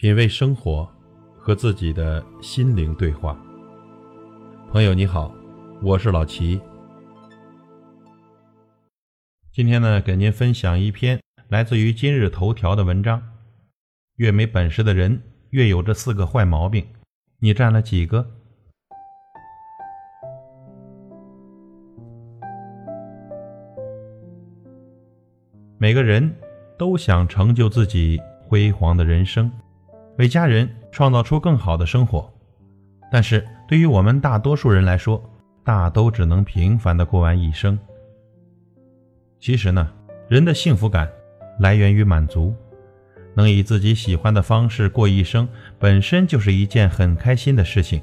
品味生活，和自己的心灵对话。朋友你好，我是老齐。今天呢，给您分享一篇来自于今日头条的文章：越没本事的人，越有这四个坏毛病。你占了几个？每个人都想成就自己辉煌的人生，为家人创造出更好的生活。但是，对于我们大多数人来说，大都只能平凡的过完一生。其实呢，人的幸福感来源于满足，能以自己喜欢的方式过一生，本身就是一件很开心的事情。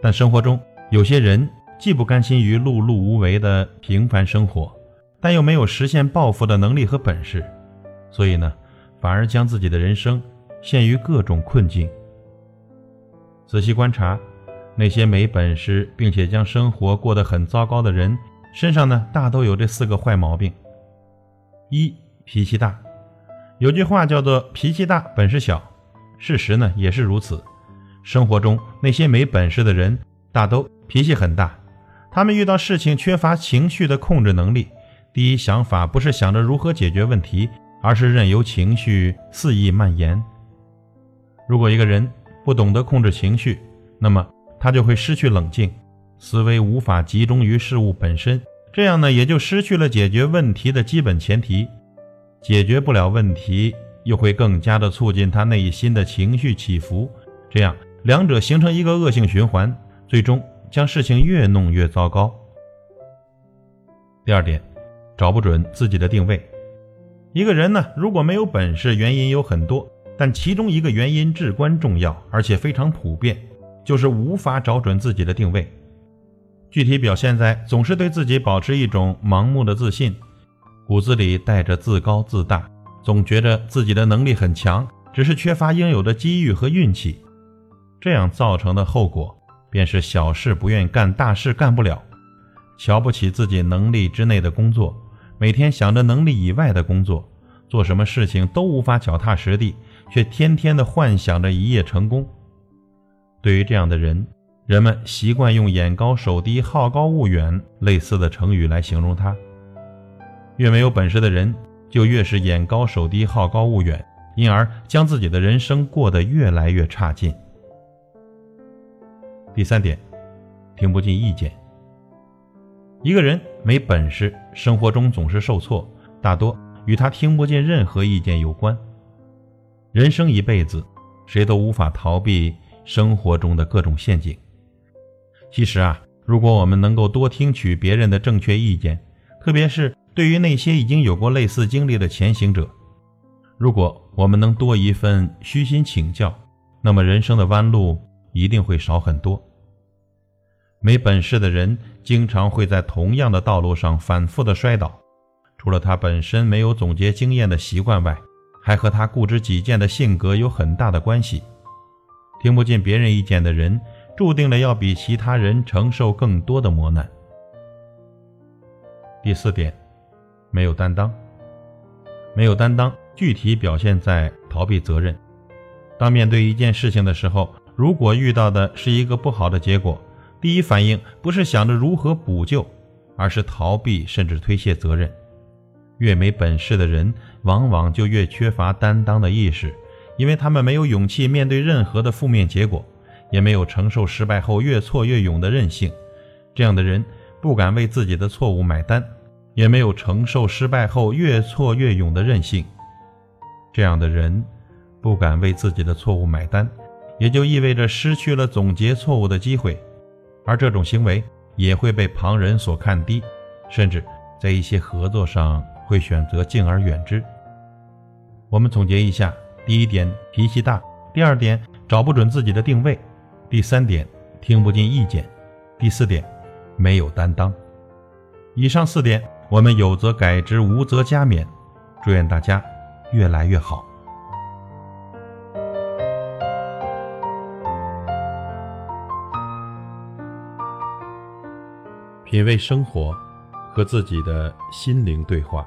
但生活中有些人既不甘心于碌碌无为的平凡生活。但又没有实现抱负的能力和本事，所以呢，反而将自己的人生陷于各种困境。仔细观察，那些没本事并且将生活过得很糟糕的人，身上呢，大都有这四个坏毛病：一、脾气大。有句话叫做“脾气大，本事小”，事实呢也是如此。生活中那些没本事的人，大都脾气很大，他们遇到事情缺乏情绪的控制能力。第一想法不是想着如何解决问题，而是任由情绪肆意蔓延。如果一个人不懂得控制情绪，那么他就会失去冷静，思维无法集中于事物本身，这样呢也就失去了解决问题的基本前提。解决不了问题，又会更加的促进他内心的情绪起伏，这样两者形成一个恶性循环，最终将事情越弄越糟糕。第二点。找不准自己的定位。一个人呢，如果没有本事，原因有很多，但其中一个原因至关重要，而且非常普遍，就是无法找准自己的定位。具体表现在总是对自己保持一种盲目的自信，骨子里带着自高自大，总觉着自己的能力很强，只是缺乏应有的机遇和运气。这样造成的后果，便是小事不愿干，大事干不了，瞧不起自己能力之内的工作。每天想着能力以外的工作，做什么事情都无法脚踏实地，却天天的幻想着一夜成功。对于这样的人，人们习惯用“眼高手低、好高骛远”类似的成语来形容他。越没有本事的人，就越是眼高手低、好高骛远，因而将自己的人生过得越来越差劲。第三点，听不进意见。一个人没本事，生活中总是受挫，大多与他听不进任何意见有关。人生一辈子，谁都无法逃避生活中的各种陷阱。其实啊，如果我们能够多听取别人的正确意见，特别是对于那些已经有过类似经历的前行者，如果我们能多一份虚心请教，那么人生的弯路一定会少很多。没本事的人经常会在同样的道路上反复的摔倒，除了他本身没有总结经验的习惯外，还和他固执己见的性格有很大的关系。听不进别人意见的人，注定了要比其他人承受更多的磨难。第四点，没有担当。没有担当，具体表现在逃避责任。当面对一件事情的时候，如果遇到的是一个不好的结果，第一反应不是想着如何补救，而是逃避甚至推卸责任。越没本事的人，往往就越缺乏担当的意识，因为他们没有勇气面对任何的负面结果，也没有承受失败后越挫越勇的韧性。这样的人不敢为自己的错误买单，也没有承受失败后越挫越勇的韧性。这样的人不敢为自己的错误买单，也就意味着失去了总结错误的机会。而这种行为也会被旁人所看低，甚至在一些合作上会选择敬而远之。我们总结一下：第一点，脾气大；第二点，找不准自己的定位；第三点，听不进意见；第四点，没有担当。以上四点，我们有则改之，无则加勉。祝愿大家越来越好。品味生活，和自己的心灵对话。